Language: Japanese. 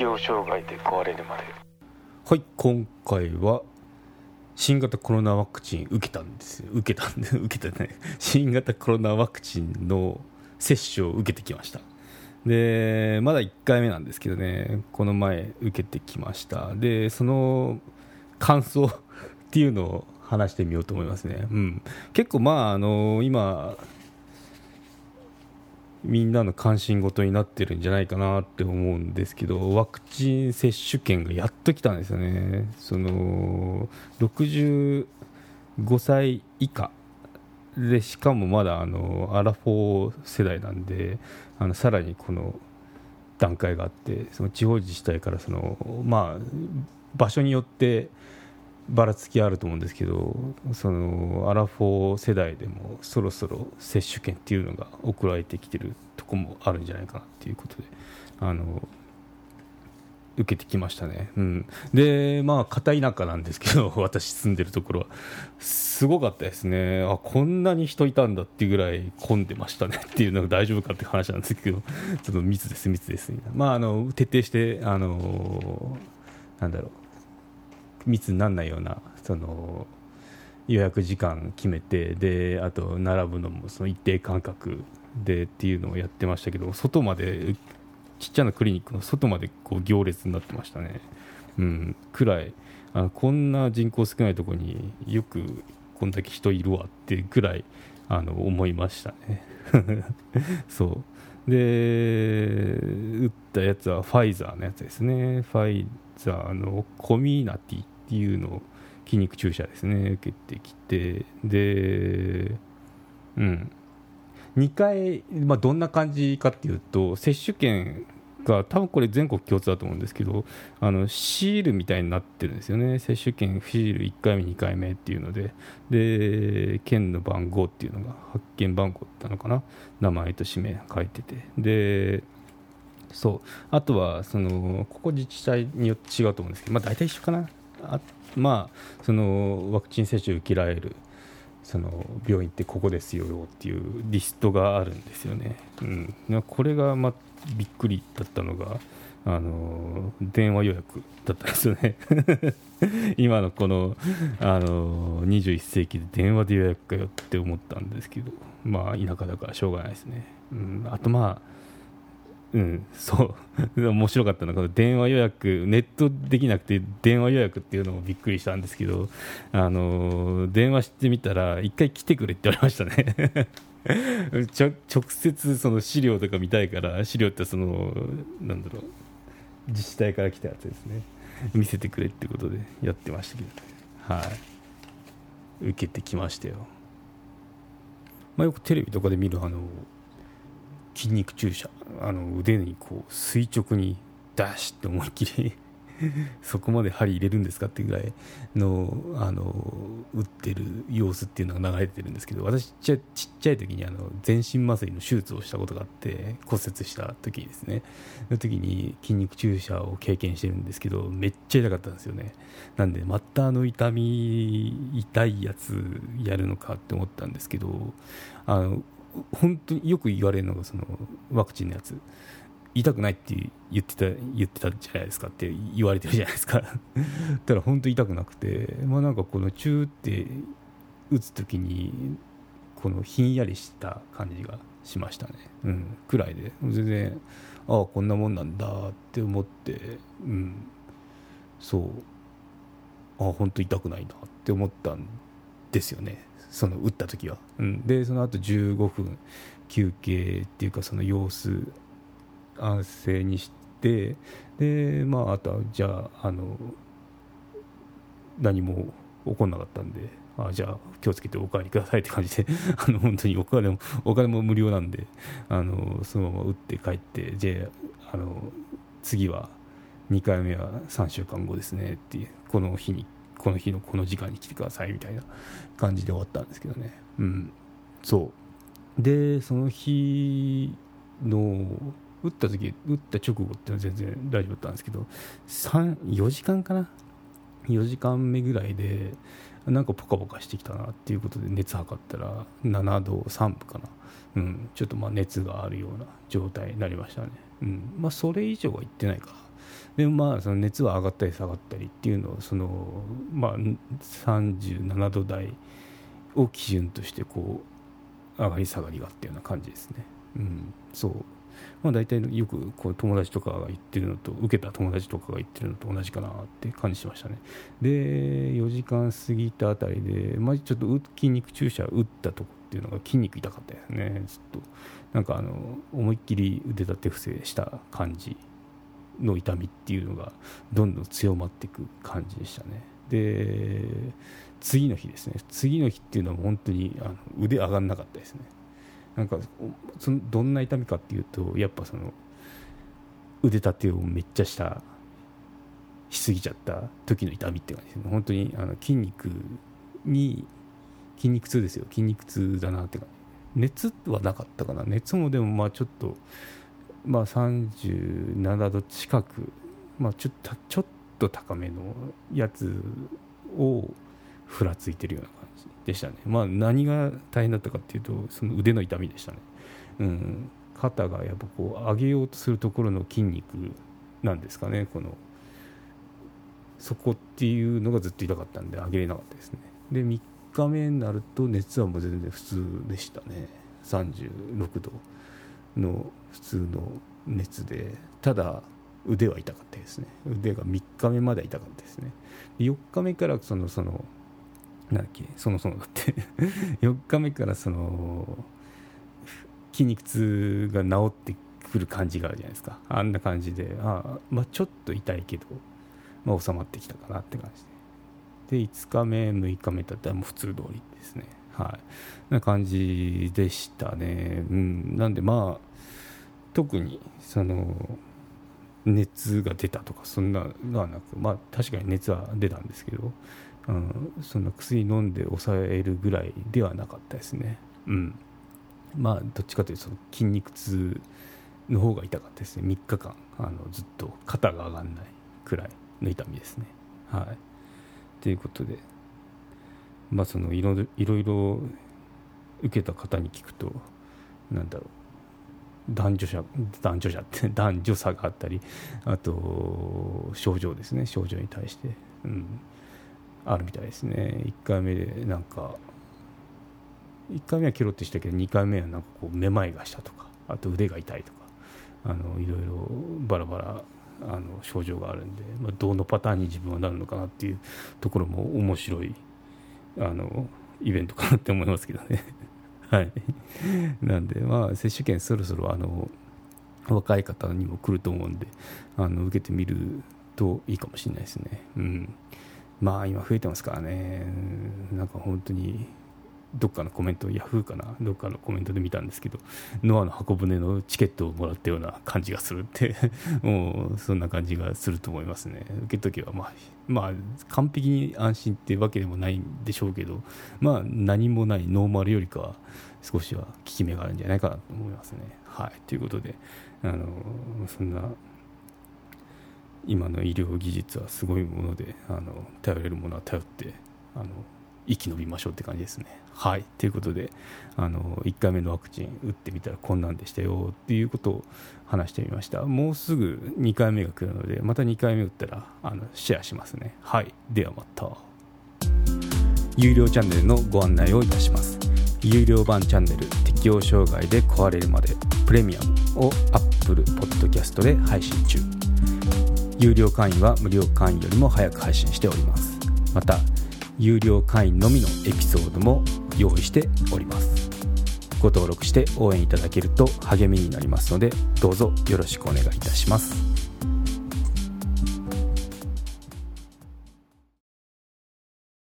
適応障害で壊れるまで。はい今回は新型コロナワクチン受けたんですよ。受けたんで 受けたね新型コロナワクチンの接種を受けてきました。でまだ1回目なんですけどね。この前受けてきました。でその感想 っていうのを話してみようと思いますね、うん、結構まああの今みんなの関心事になってるんじゃないかなって思うんですけどワクチン接種券がやっと来たんですよね。その65歳以下でしかもまだあのアラフォー世代なんであのさらにこの段階があってその地方自治体からその、まあ、場所によってばらつきあると思うんですけどそのアラフォー世代でもそろそろ接種券っていうのが送られてきてるとこもあるんじゃないかなっていうことであの受けてきましたね、うん、でまあ片田舎なんですけど 私住んでるところは。すごかったですね。あこんなに人いたんだっていうぐらい混んでましたね。っていうのが大丈夫かって話なんですけどちょっと密です密です。まああの徹底してあのなんだろう。密にならないようなその予約時間決めてであと並ぶのもその一定間隔でっていうのをやってましたけど外までちっちゃなクリニックの外までこう行列になってましたね、うん、くらい。あこんな人口少ないところによくこんだけ人いるわってくらいあの思いましたね。そう。で打ったやつはファイザーのやつですね。ファイザーのコミナティっていうのを筋肉注射ですね。受けてきて。でうん。2回、まあ、どんな感じかっていうと接種券が多分これ全国共通だと思うんですけどあのシールみたいになってるんですよね。接種券シール1回目2回目っていうので。で県の番号っていうのが発見番号なのかな。名前と氏名書いてて。でそう。あとはそのここ自治体によって違うと思うんですけど、まあ、大体一緒かな。あまあそのワクチン接種受けられるその病院ってここですよっていうリストがあるんですよね、うん、これが、ま、びっくりだったのがあの電話予約だったんですよね。今のこのあの21世紀で電話で予約かよって思ったんですけど。まあ田舎だからしょうがないですね、うん、あとまあうん、そう。面白かったのが電話予約ネットできなくて電話予約っていうのもびっくりしたんですけどあの電話してみたら一回来てくれって言われましたね。直接その資料とか見たいから資料ってそのなんだろう自治体から来たやつですね。見せてくれってことでやってましたけど、はい。受けてきましたよ、まあ、よくテレビとかで見るあの筋肉注射あの腕にこう垂直にダッシュって思いっきり そこまで針入れるんですかっていうぐらいのあの打ってる様子っていうのが流れてるんですけど私ちっちゃい時にあの全身麻酔の手術をしたことがあって骨折した時にですね。の時に筋肉注射を経験してるんですけどめっちゃ痛かったんですよね。なんでまたあの痛み痛いやつやるのかって思ったんですけどあの本当によく言われるのがそのワクチンのやつ。痛くないって言ってた言ってたじゃないですかって言われてるじゃないですか。だから本当痛くなくて。まあなんかこのチューって打つ時にこのひんやりした感じがしましたね。うんくらいで。全然ああこんなもんなんだって思って。うん。そう。ああ本当痛くないなって思ったんですよね。その打った時は、うん、でその後15分休憩っていうかその様子安静にしてでまああとはじゃああの何も起こんなかったんであじゃあ気をつけてお帰りくださいって感じで あの本当にお金もお金も無料なんであのそのまま打って帰ってじゃあの次は2回目は3週間後ですねっていうこの日にこの日のこの時間に来てくださいみたいな感じで終わったんですけどね。うん。そう。でその日の打った時打った直後っていうのは全然大丈夫だったんですけど4時間かな？4時間目ぐらいでなんかポカポカしてきたなっていうことで熱測ったら7度3分かな、うん、ちょっとまあ熱があるような状態になりましたね、うん。まあ、それ以上はいってないかでまあその熱は上がったり下がったりっていうのをその、まあ、37度台を基準としてこう上がり下がりがっていうような感じですね。うん、そう。まあ、大体よくこう友達とかが言ってるのと受けた友達とかが言ってるのと同じかなって感じしましたね。で4時間過ぎたあたりで、まあ、ちょっと筋肉注射打ったとこっていうのが筋肉痛かったですね。ずっとなんかあの思いっきり腕立て伏せした感じの痛みっていうのがどんどん強まっていく感じでしたね。で次の日ですね。次の日っていうのは本当にあの腕上がんなかったですね。なんかそのどんな痛みかっていうとやっぱその腕立てをめっちゃしたしすぎちゃった時の痛みって感じですね。本当にあの筋肉に筋肉痛ですよ。筋肉痛だなって感じ。熱はなかったかな。熱もでもまあちょっとまあ37度近くまあちょっとちょっと高めのやつをふらついてるような感じでしたね、まあ、何が大変だったかっていうとその腕の痛みでしたね、うん、肩がやっぱこう上げようとするところの筋肉なんですかね。このそこっていうのがずっと痛かったんで上げれなかったですね。で3日目になると熱はもう全然普通でしたね。36度。の普通の熱でただ腕は痛かったですね。腕が3日目まで痛かったですね。4日目からそのそのなんだっけそもそもだって。4日目からその筋肉痛が治ってくる感じがあるじゃないですか。あんな感じであまあちょっと痛いけど、まあ、収まってきたかなって感じで。で5日目6日目だったらもう普通通りですね。はい。な感じでしたね。うん。なんでまあ特にその熱が出たとかそんなのはなくまあ確かに熱は出たんですけどうん、そんな薬飲んで抑えるぐらいではなかったですね。うん、まあどっちかというとその筋肉痛の方が痛かったですね。3日間あのずっと肩が上がらないくらいの痛みですね。はい、ということで、まあ、そのいろいろ受けた方に聞くとなんだろう。男女差男女差って 男女差があったりあと症状ですね。症状に対して、うん、あるみたいですね。1回目でなんか1回目はケロッてしたけど2回目はなんかこうめまいがしたとかあと腕が痛いとかあのいろいろバラバラあの症状があるんで、まあ、どのパターンに自分はなるのかなっていうところも面白いあのイベントかなって思いますけどね。はい。なんでまあ接種券そろそろあの若い方にも来ると思うんであの受けてみるといいかもしれないですね。うん。まあ今増えてますからね。なんか本当にどっかのコメントヤフーかな？どっかのコメントで見たんですけどノアの箱舟のチケットをもらったような感じがするって もうそんな感じがすると思いますね。受けときはまあまあ完璧に安心ってわけでもないんでしょうけどまあ何もないノーマルよりかは少しは効き目があるんじゃないかなと思いますね。はい。ということであのそんな今の医療技術はすごいものであの頼れるものは頼ってあの生き延びましょうって感じですね。はい。ということであの1回目のワクチン打ってみたらこんなんでしたよっていうことを話してみました。もうすぐ2回目が来るのでまた2回目打ったらあのシェアしますね。はい。ではまた。有料チャンネルのご案内をいたします。有料版チャンネル適応障害で壊れるまでプレミアムを Apple Podcast で配信中。有料会員は無料会員よりも早く配信しております。また有料会員のみのエピソードも用意しております。ご登録して応援いただけると励みになりますのでどうぞよろしくお願いいたします。